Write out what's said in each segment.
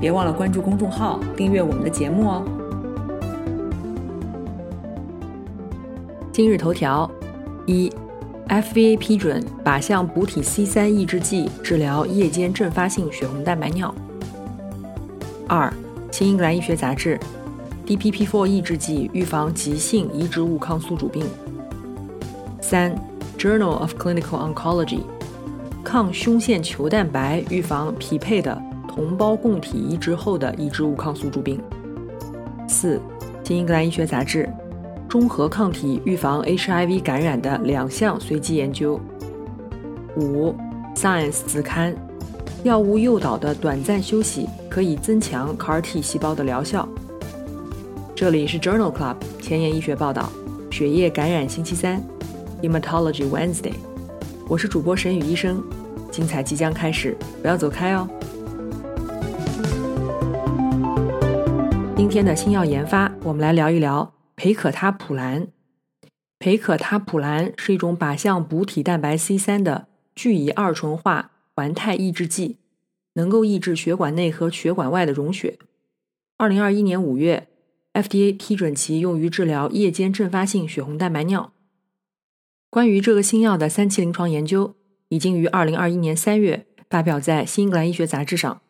别忘了关注公众号，订阅我们的节目哦。今日头条：一，FVA 批准靶向补体 C 三抑制剂治疗夜间阵发性血红蛋白尿。二，新英格兰医学杂志，DPP-4 抑制剂预防急性移植物抗宿主病。三，Journal of Clinical Oncology，抗胸腺球蛋白预防匹配的。同胞共体移植后的移植物抗宿主病。四，新英格兰医学杂志，中和抗体预防 HIV 感染的两项随机研究。五，Science 子刊，药物诱导的短暂休息可以增强 CAR-T 细胞的疗效。这里是 Journal Club 前沿医学报道，血液感染星期三，Hematology Wednesday，我是主播沈宇医生，精彩即将开始，不要走开哦。今天的新药研发，我们来聊一聊培可他普兰。培可他普兰是一种靶向补体蛋白 C 三的聚乙二醇化环肽抑制剂，能够抑制血管内和血管外的溶血。二零二一年五月，FDA 批准其用于治疗夜间阵发性血红蛋白尿。关于这个新药的三期临床研究，已经于二零二一年三月发表在《新英格兰医学杂志》上。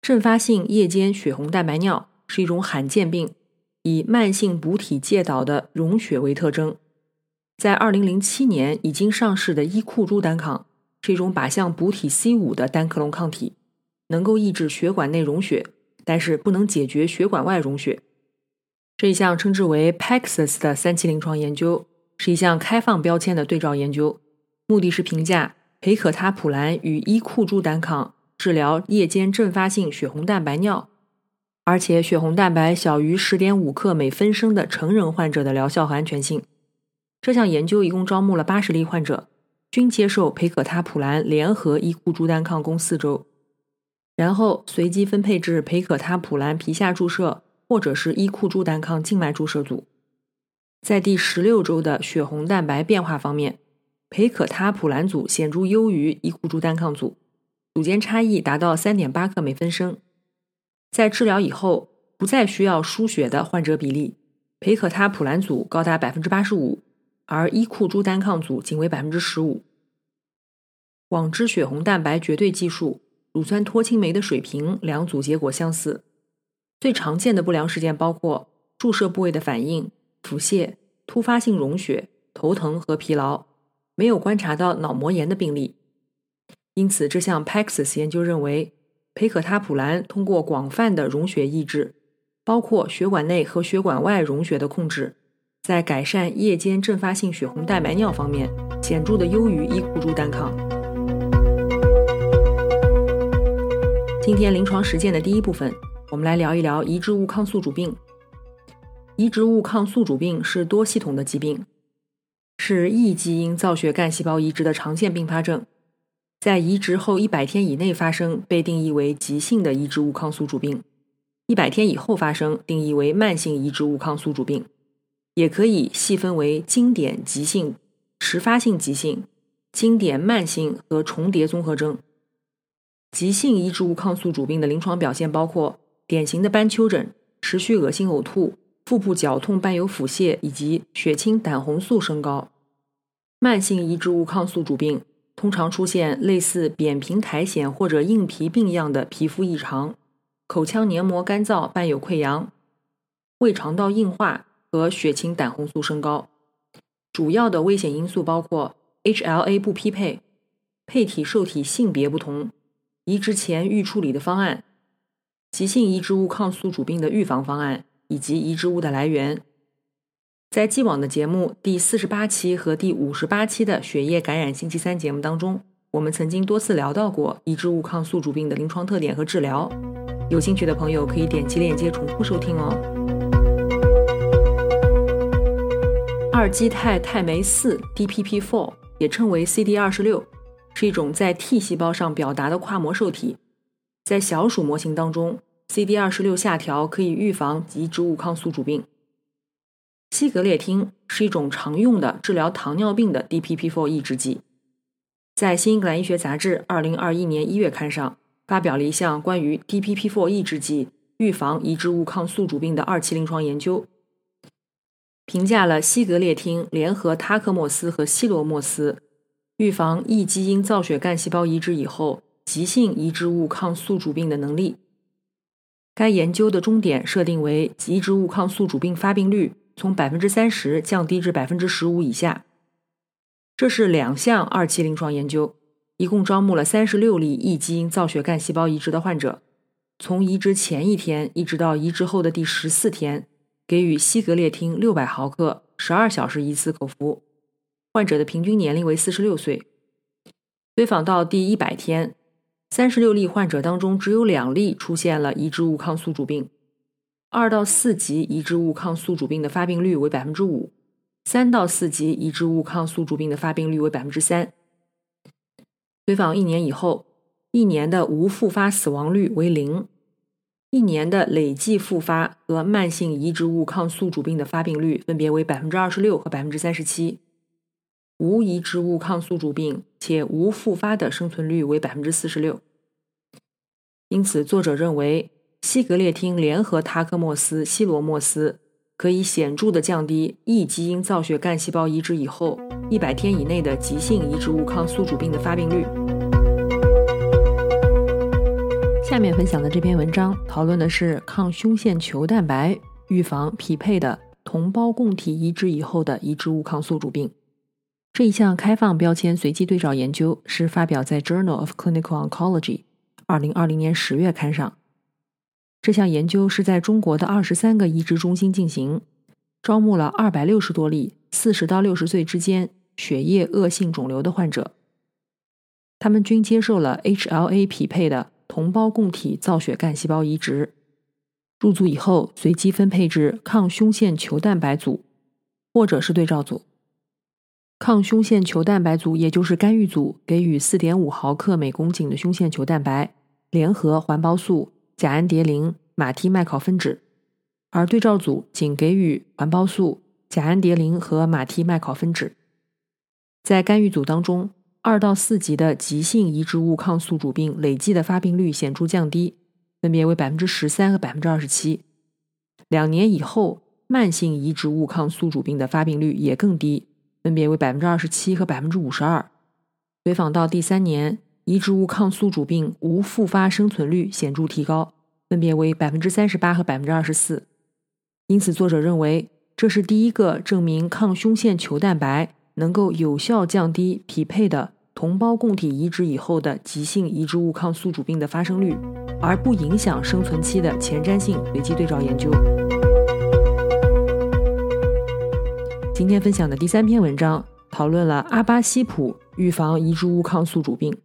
阵发性夜间血红蛋白尿。是一种罕见病，以慢性补体介导的溶血为特征。在二零零七年已经上市的依库珠单抗是一种靶向补体 C 五的单克隆抗体，能够抑制血管内溶血，但是不能解决血管外溶血。这一项称之为 PAXUS 的三期临床研究是一项开放标签的对照研究，目的是评价培可他普兰与依库珠单抗治疗夜间阵发性血红蛋白尿。而且血红蛋白小于十点五克每分升的成人患者的疗效和安全性。这项研究一共招募了八十例患者，均接受培可他普兰联合依库珠单抗共四周，然后随机分配至培可他普兰皮下注射或者是依库珠单抗静脉注射组。在第十六周的血红蛋白变化方面，培可他普兰组显著优于依库珠单抗组，组间差异达到三点八克每分升。在治疗以后不再需要输血的患者比例，培可他普兰组高达百分之八十五，而伊库珠单抗组仅为百分之十五。网织血红蛋白绝对计数、乳酸脱氢酶的水平两组结果相似。最常见的不良事件包括注射部位的反应、腹泻、突发性溶血、头疼和疲劳，没有观察到脑膜炎的病例。因此，这项 PAXS 研究认为。培可他普兰通过广泛的溶血抑制，包括血管内和血管外溶血的控制，在改善夜间阵发性血红蛋白尿方面显著的优于伊库珠单抗。今天临床实践的第一部分，我们来聊一聊移植物抗宿主病。移植物抗宿主病是多系统的疾病，是异基因造血干细胞移植的常见并发症。在移植后一百天以内发生，被定义为急性的移植物抗宿主病；一百天以后发生，定义为慢性移植物抗宿主病。也可以细分为经典急性、迟发性急性、经典慢性和重叠综合征。急性移植物抗宿主病的临床表现包括典型的斑丘疹、持续恶心呕吐、腹部绞痛伴有腹泻以及血清胆红素升高。慢性移植物抗宿主病。通常出现类似扁平苔藓或者硬皮病样的皮肤异常，口腔黏膜干燥伴有溃疡，胃肠道硬化和血清胆红素升高。主要的危险因素包括 HLA 不匹配、配体受体性别不同、移植前预处理的方案、急性移植物抗宿主病的预防方案。以及移植物的来源。在既往的节目第四十八期和第五十八期的血液感染星期三节目当中，我们曾经多次聊到过移植物抗宿主病的临床特点和治疗。有兴趣的朋友可以点击链接重复收听哦。二基肽肽酶四 （DPP-4） 也称为 CD26，是一种在 T 细胞上表达的跨膜受体。在小鼠模型当中，CD26 下调可以预防移植物抗宿主病。西格列汀是一种常用的治疗糖尿病的 DPP-4 抑制剂。在《新英格兰医学杂志》2021年1月刊上发表了一项关于 DPP-4 抑制剂预防移植物抗宿主病的二期临床研究，评价了西格列汀联合他克莫司和西罗莫司预防异基因造血干细胞移植以后。急性移植物抗宿主病的能力。该研究的终点设定为移植物抗宿主病发病率从百分之三十降低至百分之十五以下。这是两项二期临床研究，一共招募了三十六例异基因造血干细胞移植的患者，从移植前一天一直到移植后的第十四天，给予西格列汀六百毫克，十二小时一次口服。患者的平均年龄为四十六岁。随访到第一百天。三十六例患者当中，只有两例出现了移植物抗宿主病。二到四级移植物抗宿主病的发病率为百分之五，三到四级移植物抗宿主病的发病率为百分之三。随访一年以后，一年的无复发死亡率为零，一年的累计复发和慢性移植物抗宿主病的发病率分别为百分之二十六和百分之三十七。无移植物抗宿主病且无复发的生存率为百分之四十六。因此，作者认为西格列汀联合他克莫司、西罗莫司可以显著的降低异基因造血干细胞移植以后一百天以内的急性移植物抗宿主病的发病率。下面分享的这篇文章讨论的是抗胸腺球蛋白预防匹配的同胞供体移植以后的移植物抗宿主病。这一项开放标签随机对照研究是发表在《Journal of Clinical Oncology》二零二零年十月刊上。这项研究是在中国的二十三个移植中心进行，招募了二百六十多例四十到六十岁之间血液恶性肿瘤的患者，他们均接受了 HLA 匹配的同胞共体造血干细胞移植。入组以后，随机分配至抗胸腺球蛋白组，或者是对照组。抗胸腺球蛋白组，也就是干预组，给予4.5毫克每公斤的胸腺球蛋白，联合环孢素、甲氨蝶呤、马替麦考芬酯；而对照组仅给予环孢素、甲氨蝶呤和马替麦考芬酯。在干预组当中，二到四级的急性移植物抗宿主病累计的发病率显著降低，分别为百分之十三和百分之二十七。两年以后，慢性移植物抗宿主病的发病率也更低。分别为百分之二十七和百分之五十二。随访到第三年，移植物抗宿主病无复发生存率显著提高，分别为百分之三十八和百分之二十四。因此，作者认为这是第一个证明抗胸腺球蛋白能够有效降低匹配的同胞供体移植以后的急性移植物抗宿主病的发生率，而不影响生存期的前瞻性随机对照研究。今天分享的第三篇文章讨论了阿巴西普预防移植物抗宿主病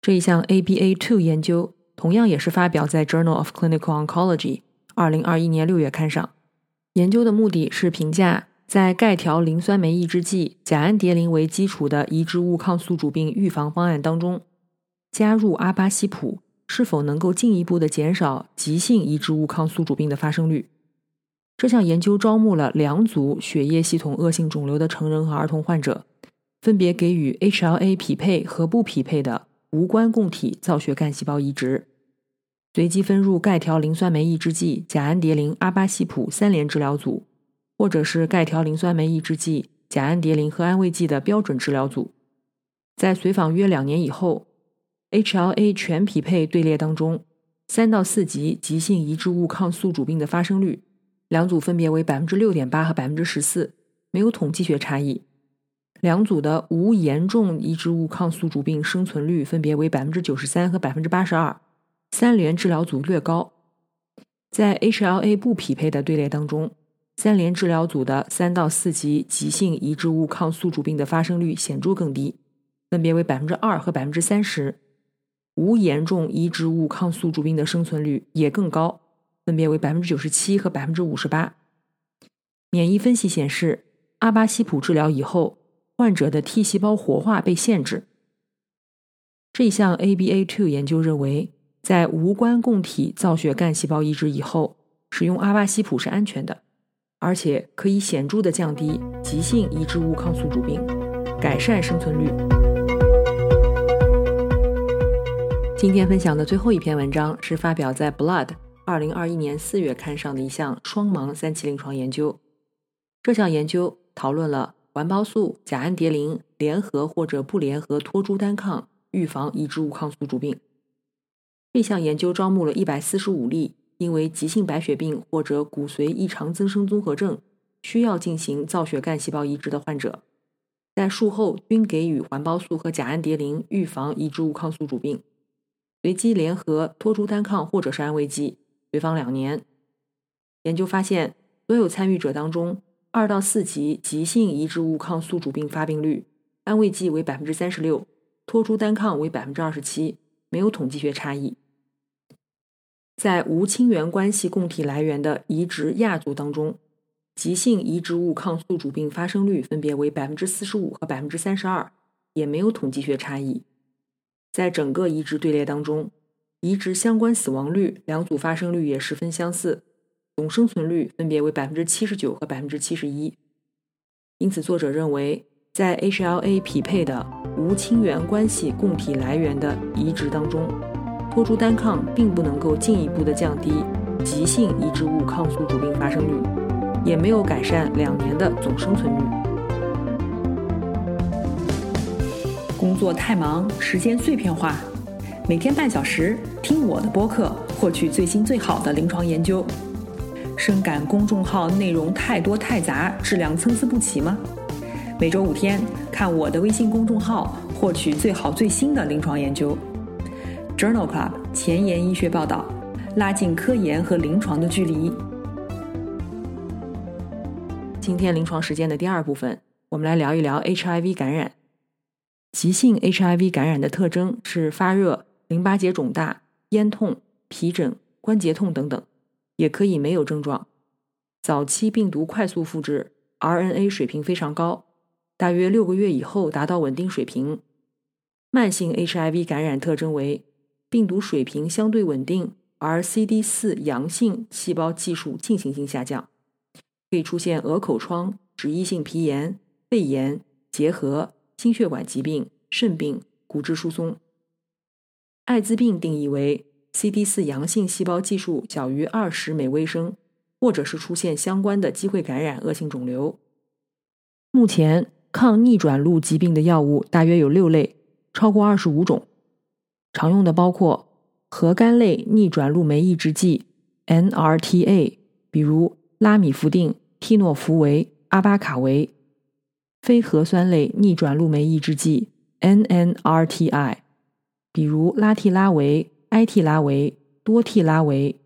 这一项 ABA2 研究，同样也是发表在《Journal of Clinical Oncology》二零二一年六月刊上。研究的目的是评价在钙条磷酸酶抑制剂甲氨蝶呤为基础的移植物抗宿主病预防方案当中，加入阿巴西普是否能够进一步的减少急性移植物抗宿主病的发生率。这项研究招募了两组血液系统恶性肿瘤的成人和儿童患者，分别给予 HLA 匹配和不匹配的无关供体造血干细胞移植，随机分入钙条磷酸酶抑制剂甲氨蝶呤阿巴西普三联治疗组，或者是钙条磷酸酶抑制剂甲氨蝶呤和安慰剂的标准治疗组。在随访约两年以后，HLA 全匹配队列当中，三到四级急性移植物抗宿主病的发生率。两组分别为百分之六点八和百分之十四，没有统计学差异。两组的无严重移植物抗宿主病生存率分别为百分之九十三和百分之八十二，三联治疗组略高。在 HLA 不匹配的队列当中，三联治疗组的三到四级急性移植物抗宿主病的发生率显著更低，分别为百分之二和百分之三十。无严重移植物抗宿主病的生存率也更高，分别为百分之九十七和百分之五十八。免疫分析显示，阿巴西普治疗以后，患者的 T 细胞活化被限制。这项 ABA2 研究认为，在无关供体造血干细胞移植以后，使用阿巴西普是安全的，而且可以显著的降低急性移植物抗宿主病，改善生存率。今天分享的最后一篇文章是发表在《Blood》二零二一年四月刊上的一项双盲三期临床研究。这项研究讨论了环孢素、甲氨蝶呤联合或者不联合托珠单抗预防移植物抗宿主病。这项研究招募了一百四十五例因为急性白血病或者骨髓异常增生综合症需要进行造血干细胞移植的患者，在术后均给予环孢素和甲氨蝶呤预防移植物抗宿主病。随机联合托珠单抗或者是安慰剂，随访两年。研究发现，所有参与者当中，二到四级急性移植物抗宿主病发病率，安慰剂为百分之三十六，托珠单抗为百分之二十七，没有统计学差异。在无亲缘关系供体来源的移植亚组当中，急性移植物抗宿主病发生率分别为百分之四十五和百分之三十二，也没有统计学差异。在整个移植队列当中，移植相关死亡率两组发生率也十分相似，总生存率分别为百分之七十九和百分之七十一。因此，作者认为，在 HLA 匹配的无亲缘关系供体来源的移植当中，托珠单抗并不能够进一步的降低急性移植物抗宿主病发生率，也没有改善两年的总生存率。工作太忙，时间碎片化，每天半小时听我的播客，获取最新最好的临床研究。深感公众号内容太多太杂，质量参差不齐吗？每周五天看我的微信公众号，获取最好最新的临床研究。Journal Club 前沿医学报道，拉近科研和临床的距离。今天临床实践的第二部分，我们来聊一聊 HIV 感染。急性 HIV 感染的特征是发热、淋巴结肿大、咽痛、皮疹、关节痛等等，也可以没有症状。早期病毒快速复制，RNA 水平非常高，大约六个月以后达到稳定水平。慢性 HIV 感染特征为病毒水平相对稳定，而 CD4 阳性细胞计数进行性下降，可以出现鹅口疮、脂溢性皮炎、肺炎、结核。心血管疾病、肾病、骨质疏松。艾滋病定义为 CD 四阳性细胞计数小于二十每微升，或者是出现相关的机会感染恶性肿瘤。目前抗逆转录疾病的药物大约有六类，超过二十五种。常用的包括核苷类逆转录酶抑制剂 NRTA，比如拉米福定、替诺福韦、阿巴卡韦。非核酸类逆转录酶抑制剂 （NNRTI），比如拉替拉韦、埃替拉韦、多替拉韦；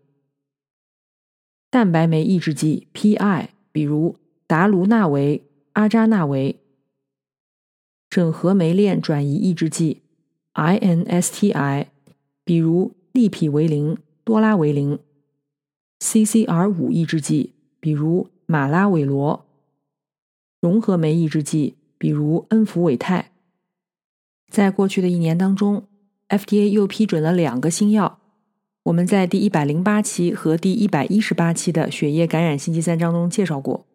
蛋白酶抑制剂 （PI），比如达卢纳韦、阿扎纳韦；整合酶链转移抑制剂 （INSTI），比如利匹韦林、多拉韦林；CCR 五抑制剂，比如马拉韦罗。融合酶抑制剂，比如恩福韦泰。在过去的一年当中，FDA 又批准了两个新药。我们在第一百零八期和第一百一十八期的血液感染星期三章中介绍过。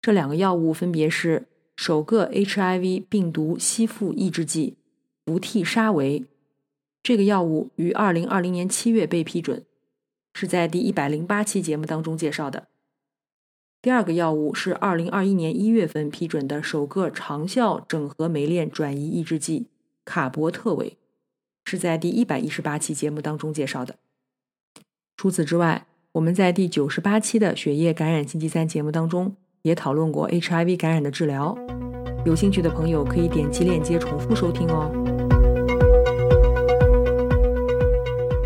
这两个药物分别是首个 HIV 病毒吸附抑制剂福替沙韦。这个药物于二零二零年七月被批准，是在第一百零八期节目当中介绍的。第二个药物是二零二一年一月份批准的首个长效整合酶链转移抑制剂卡博特韦，是在第一百一十八期节目当中介绍的。除此之外，我们在第九十八期的血液感染星期三节目当中也讨论过 HIV 感染的治疗，有兴趣的朋友可以点击链接重复收听哦。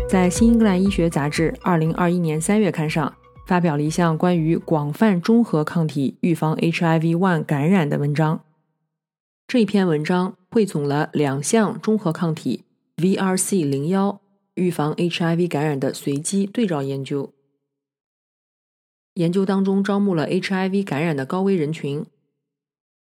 在《新英格兰医学杂志》二零二一年三月刊上。发表了一项关于广泛中和抗体预防 HIV-1 感染的文章。这一篇文章汇总了两项中和抗体 VRC 零幺预防 HIV 感染的随机对照研究。研究当中招募了 HIV 感染的高危人群，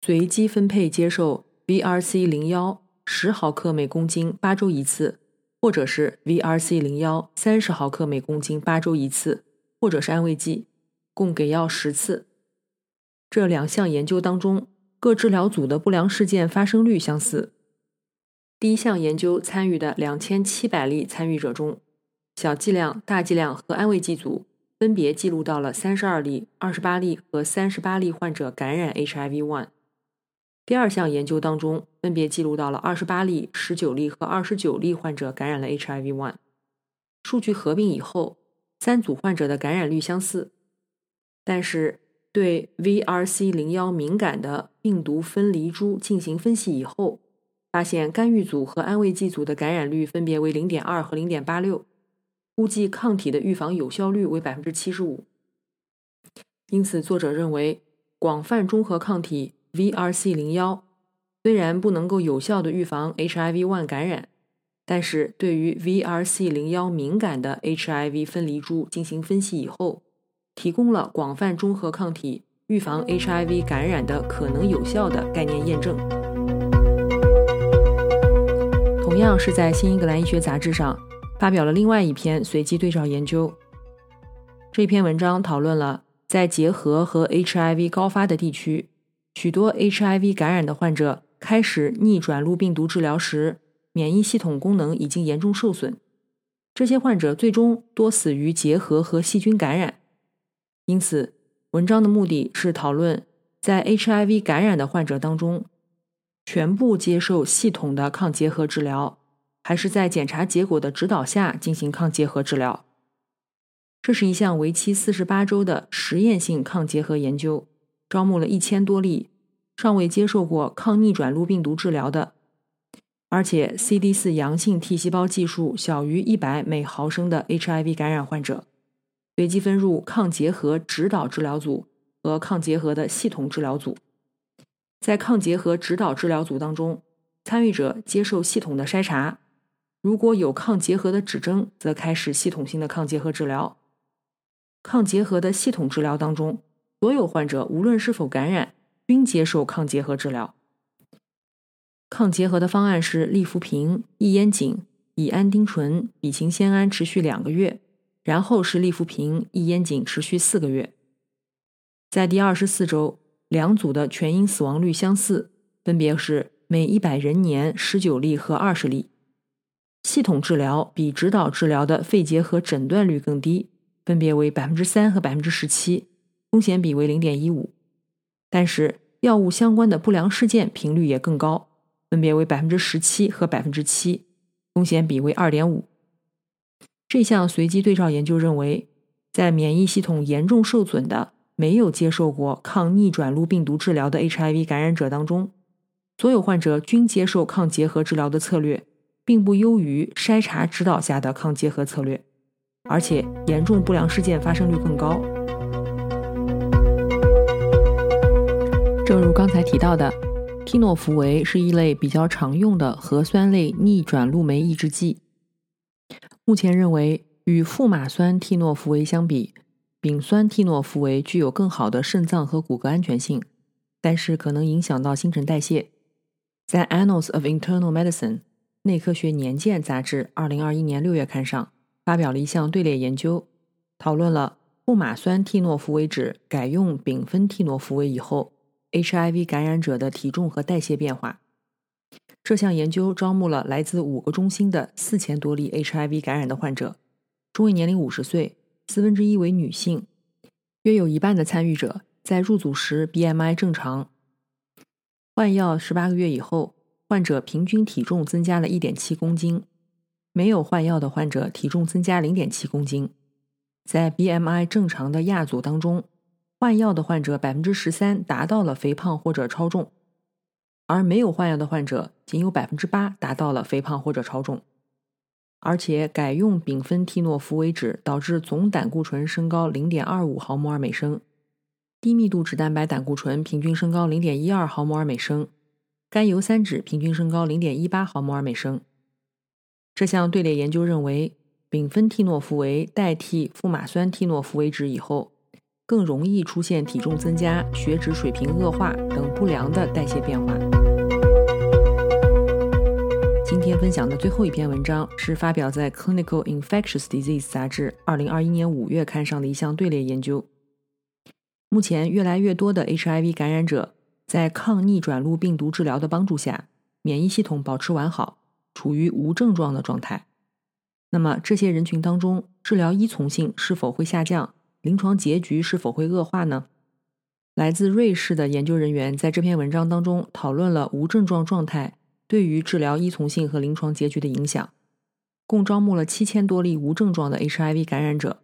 随机分配接受 VRC 零幺十毫克每公斤八周一次，或者是 VRC 零幺三十毫克每公斤八周一次，或者是安慰剂，共给药十次。这两项研究当中，各治疗组的不良事件发生率相似。第一项研究参与的两千七百例参与者中，小剂量、大剂量和安慰剂组分别记录到了三十二例、二十八例和三十八例患者感染 HIV-1。第二项研究当中，分别记录到了二十八例、十九例和二十九例患者感染了 HIV-1。数据合并以后，三组患者的感染率相似，但是。对 VRC 零幺敏感的病毒分离株进行分析以后，发现干预组和安慰剂组的感染率分别为零点二和零点八六，估计抗体的预防有效率为百分之七十五。因此，作者认为，广泛中和抗体 VRC 零幺虽然不能够有效的预防 HIV-1 感染，但是对于 VRC 零幺敏感的 HIV 分离株进行分析以后。提供了广泛中和抗体预防 HIV 感染的可能有效的概念验证。同样是在《新英格兰医学杂志》上发表了另外一篇随机对照研究。这篇文章讨论了在结核和 HIV 高发的地区，许多 HIV 感染的患者开始逆转录病毒治疗时，免疫系统功能已经严重受损。这些患者最终多死于结核和细菌感染。因此，文章的目的是讨论在 HIV 感染的患者当中，全部接受系统的抗结核治疗，还是在检查结果的指导下进行抗结核治疗。这是一项为期四十八周的实验性抗结核研究，招募了一千多例尚未接受过抗逆转录病毒治疗的，而且 CD 四阳性 T 细胞计数小于一百每毫升的 HIV 感染患者。随机分入抗结核指导治疗组和抗结核的系统治疗组。在抗结核指导治疗组当中，参与者接受系统的筛查，如果有抗结核的指征，则开始系统性的抗结核治疗。抗结核的系统治疗当中，所有患者无论是否感染，均接受抗结核治疗。抗结核的方案是利福平、异烟肼、乙胺丁醇、吡嗪酰胺，持续两个月。然后是利福平、异烟肼，持续四个月。在第二十四周，两组的全因死亡率相似，分别是每一百人年十九例和二十例。系统治疗比指导治疗的肺结核诊断率更低，分别为百分之三和百分之十七，风险比为零点一五。但是药物相关的不良事件频率也更高，分别为百分之十七和百分之七，风险比为二点五。这项随机对照研究认为，在免疫系统严重受损的、没有接受过抗逆转录病毒治疗的 HIV 感染者当中，所有患者均接受抗结核治疗的策略，并不优于筛查指导下的抗结核策略，而且严重不良事件发生率更高。正如刚才提到的，替诺福韦是一类比较常用的核酸类逆转录酶抑制剂。目前认为，与富马酸替诺福韦相比，丙酸替诺福韦具有更好的肾脏和骨骼安全性，但是可能影响到新陈代谢。在《Annals of Internal Medicine》内科学年鉴杂志二零二一年六月刊上发表了一项队列研究，讨论了富马酸替诺福韦酯改用丙酚替诺福韦以后，HIV 感染者的体重和代谢变化。这项研究招募了来自五个中心的四千多例 HIV 感染的患者，中位年龄五十岁，四分之一为女性，约有一半的参与者在入组时 BMI 正常。换药十八个月以后，患者平均体重增加了一点七公斤，没有换药的患者体重增加零点七公斤。在 BMI 正常的亚组当中，换药的患者百分之十三达到了肥胖或者超重。而没有换药的患者，仅有百分之八达到了肥胖或者超重，而且改用丙酚替诺福韦酯导致总胆固醇升高零点二五毫摩尔每升，低密度脂蛋白胆固醇平均升高零点一二毫摩尔每升，甘油三酯平均升高零点一八毫摩尔每升。这项队列研究认为，丙酚替诺福韦代替富马酸替诺福韦酯以后，更容易出现体重增加、血脂水平恶化等不良的代谢变化。今天分享的最后一篇文章是发表在《Clinical Infectious Disease》杂志2021年5月刊上的一项队列研究。目前，越来越多的 HIV 感染者在抗逆转录病毒治疗的帮助下，免疫系统保持完好，处于无症状的状态。那么，这些人群当中，治疗依从性是否会下降？临床结局是否会恶化呢？来自瑞士的研究人员在这篇文章当中讨论了无症状状态。对于治疗依从性和临床结局的影响，共招募了七千多例无症状的 HIV 感染者，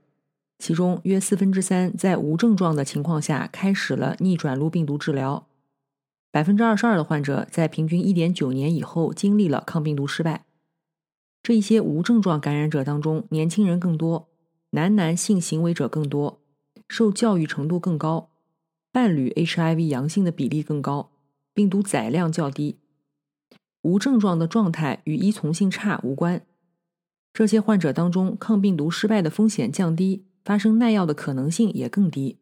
其中约四分之三在无症状的情况下开始了逆转录病毒治疗，百分之二十二的患者在平均一点九年以后经历了抗病毒失败。这一些无症状感染者当中，年轻人更多，男男性行为者更多，受教育程度更高，伴侣 HIV 阳性的比例更高，病毒载量较低。无症状的状态与依从性差无关。这些患者当中，抗病毒失败的风险降低，发生耐药的可能性也更低。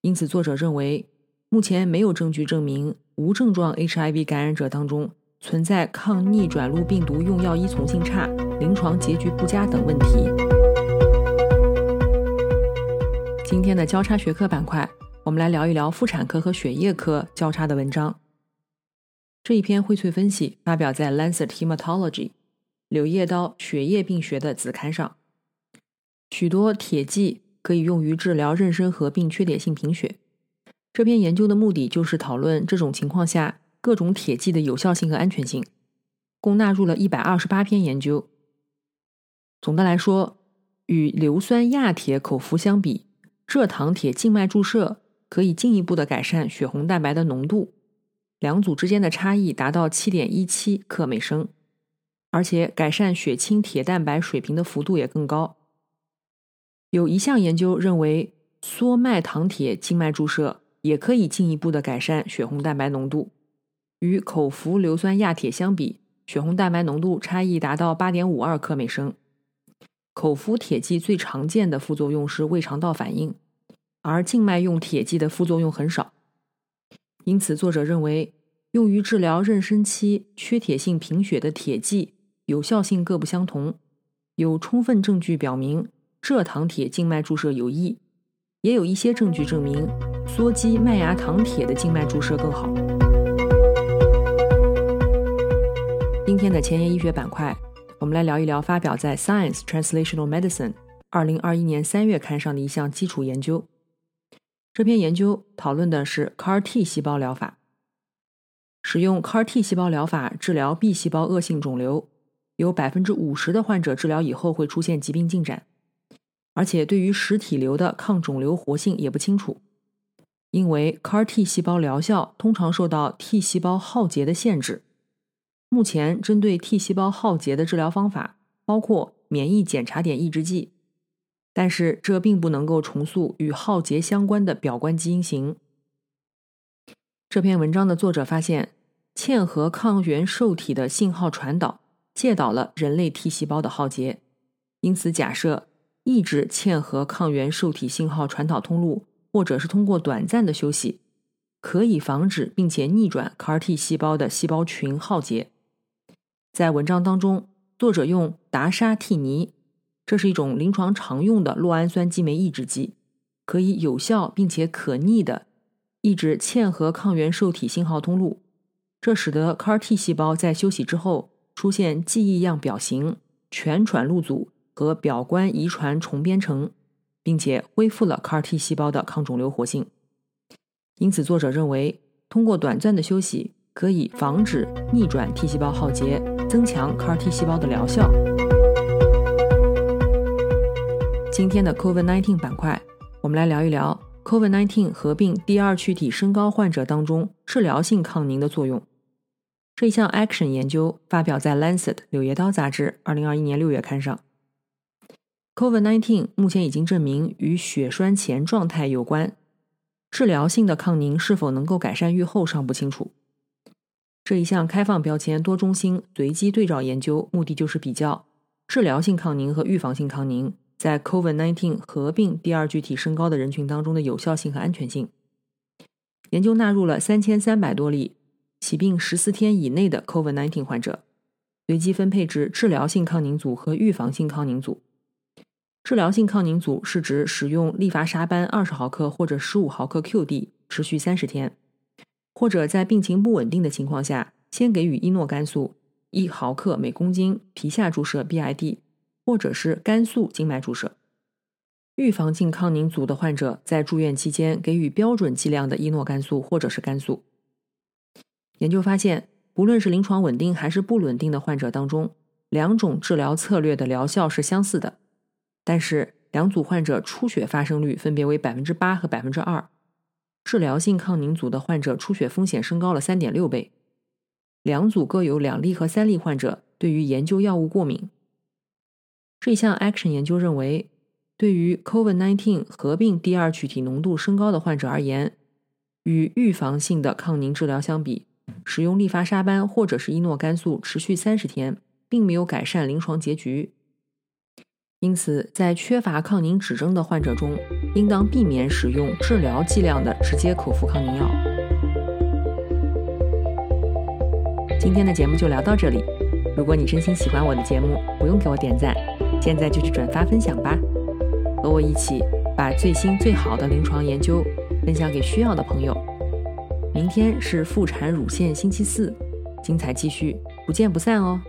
因此，作者认为，目前没有证据证明无症状 HIV 感染者当中存在抗逆转录病毒用药依从性差、临床结局不佳等问题。今天的交叉学科板块，我们来聊一聊妇产科和血液科交叉的文章。这一篇荟萃分析发表在《Lancet Hematology》柳叶刀血液病学的子刊上。许多铁剂可以用于治疗妊娠合并缺铁性贫血。这篇研究的目的就是讨论这种情况下各种铁剂的有效性和安全性，共纳入了一百二十八篇研究。总的来说，与硫酸亚铁口服相比，蔗糖铁静脉注射可以进一步的改善血红蛋白的浓度。两组之间的差异达到七点一七克每升，而且改善血清铁蛋白水平的幅度也更高。有一项研究认为，缩麦糖铁静脉注射也可以进一步的改善血红蛋白浓度，与口服硫酸亚铁相比，血红蛋白浓度差异达到八点五二克每升。口服铁剂最常见的副作用是胃肠道反应，而静脉用铁剂的副作用很少。因此，作者认为，用于治疗妊娠期缺铁性贫血的铁剂有效性各不相同。有充分证据表明蔗糖铁静脉注射有益，也有一些证据证明羧基麦芽糖铁的静脉注射更好。今天的前沿医学板块，我们来聊一聊发表在《Science Translational Medicine》二零二一年三月刊上的一项基础研究。这篇研究讨论的是 CAR T 细胞疗法。使用 CAR T 细胞疗法治疗 B 细胞恶性肿瘤，有百分之五十的患者治疗以后会出现疾病进展，而且对于实体瘤的抗肿瘤活性也不清楚，因为 CAR T 细胞疗效通常受到 T 细胞耗竭的限制。目前针对 T 细胞耗竭的治疗方法包括免疫检查点抑制剂。但是这并不能够重塑与浩劫相关的表观基因型。这篇文章的作者发现，嵌合抗原受体的信号传导介导了人类 T 细胞的浩劫，因此假设抑制嵌合抗原受体信号传导通路，或者是通过短暂的休息，可以防止并且逆转 CAR T 细胞的细胞群浩劫。在文章当中，作者用达沙替尼。这是一种临床常用的酪氨酸激酶抑制剂，可以有效并且可逆的抑制嵌合抗原受体信号通路，这使得 CAR T 细胞在休息之后出现记忆样表型、全转录组和表观遗传重编程，并且恢复了 CAR T 细胞的抗肿瘤活性。因此，作者认为通过短暂的休息可以防止逆转 T 细胞耗竭，增强 CAR T 细胞的疗效。今天的 COVID-19 板块，我们来聊一聊 COVID-19 合并第二躯体升高患者当中治疗性抗凝的作用。这一项 Action 研究发表在《Lancet》柳叶刀杂志二零二一年六月刊上。COVID-19 目前已经证明与血栓前状态有关，治疗性的抗凝是否能够改善预后尚不清楚。这一项开放标签多中心随机对照研究，目的就是比较治疗性抗凝和预防性抗凝在 COVID-19 合并第二具体升高的人群当中的有效性和安全性。研究纳入了三千三百多例起病十四天以内的 COVID-19 患者，随机分配至治疗性抗凝组和预防性抗凝组。治疗性抗凝组是指使用利伐沙班二十毫克或者十五毫克 QD 持续三十天。或者在病情不稳定的情况下，先给予伊诺肝素一毫克每公斤皮下注射 BID，或者是肝素静脉注射。预防性抗凝组的患者在住院期间给予标准剂量的依诺肝素或者是肝素。研究发现，不论是临床稳定还是不稳定的患者当中，两种治疗策略的疗效是相似的，但是两组患者出血发生率分别为百分之八和百分之二。治疗性抗凝组的患者出血风险升高了三点六倍，两组各有两例和三例患者对于研究药物过敏。这项 Action 研究认为，对于 COVID-19 合并第二曲体浓度升高的患者而言，与预防性的抗凝治疗相比，使用利伐沙班或者是伊诺肝素持续三十天，并没有改善临床结局。因此，在缺乏抗凝指征的患者中，应当避免使用治疗剂量的直接口服抗凝药。今天的节目就聊到这里。如果你真心喜欢我的节目，不用给我点赞，现在就去转发分享吧，和我一起把最新最好的临床研究分享给需要的朋友。明天是妇产乳腺星期四，精彩继续，不见不散哦。